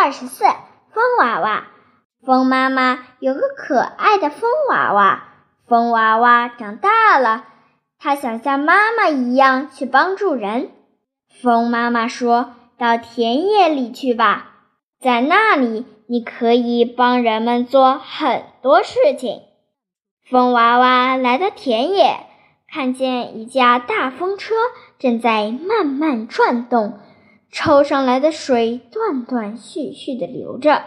二十四，风娃娃。风妈妈有个可爱的风娃娃。风娃娃长大了，它想像妈妈一样去帮助人。风妈妈说：“到田野里去吧，在那里你可以帮人们做很多事情。”风娃娃来到田野，看见一架大风车正在慢慢转动。抽上来的水断断续续的流着，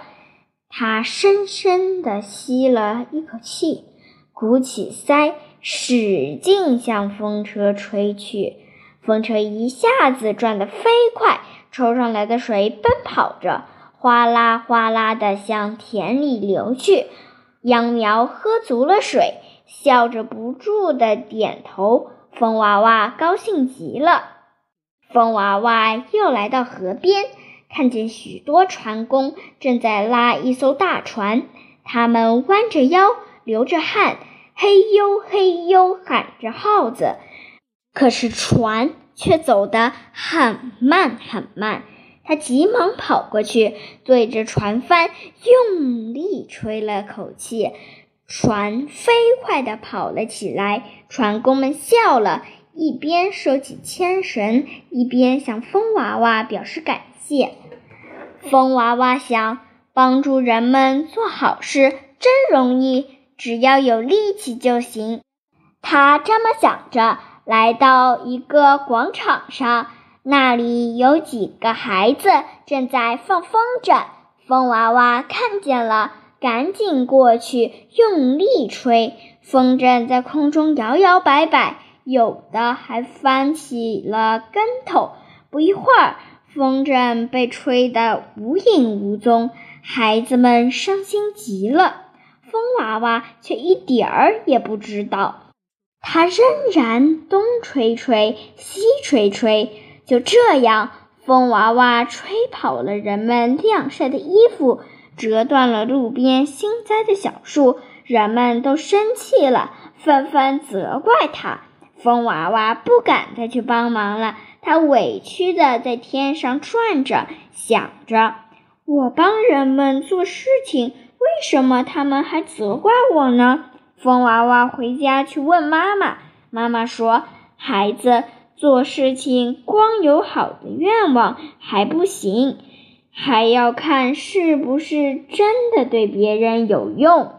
他深深地吸了一口气，鼓起腮，使劲向风车吹去。风车一下子转得飞快，抽上来的水奔跑着，哗啦哗啦的向田里流去。秧苗喝足了水，笑着不住地点头。风娃娃高兴极了。风娃娃又来到河边，看见许多船工正在拉一艘大船。他们弯着腰，流着汗，嘿呦嘿呦喊着号子。可是船却走得很慢很慢。他急忙跑过去，对着船帆用力吹了口气，船飞快地跑了起来。船工们笑了。一边收起牵绳，一边向风娃娃表示感谢。风娃娃想，帮助人们做好事真容易，只要有力气就行。他这么想着，来到一个广场上，那里有几个孩子正在放风筝。风娃娃看见了，赶紧过去用力吹，风筝在空中摇摇摆摆。有的还翻起了跟头。不一会儿，风筝被吹得无影无踪，孩子们伤心极了。风娃娃却一点儿也不知道，他仍然东吹吹，西吹吹。就这样，风娃娃吹跑了人们晾晒的衣服，折断了路边新栽的小树。人们都生气了，纷纷责怪他。风娃娃不敢再去帮忙了，他委屈地在天上转着，想着：我帮人们做事情，为什么他们还责怪我呢？风娃娃回家去问妈妈，妈妈说：“孩子做事情光有好的愿望还不行，还要看是不是真的对别人有用。”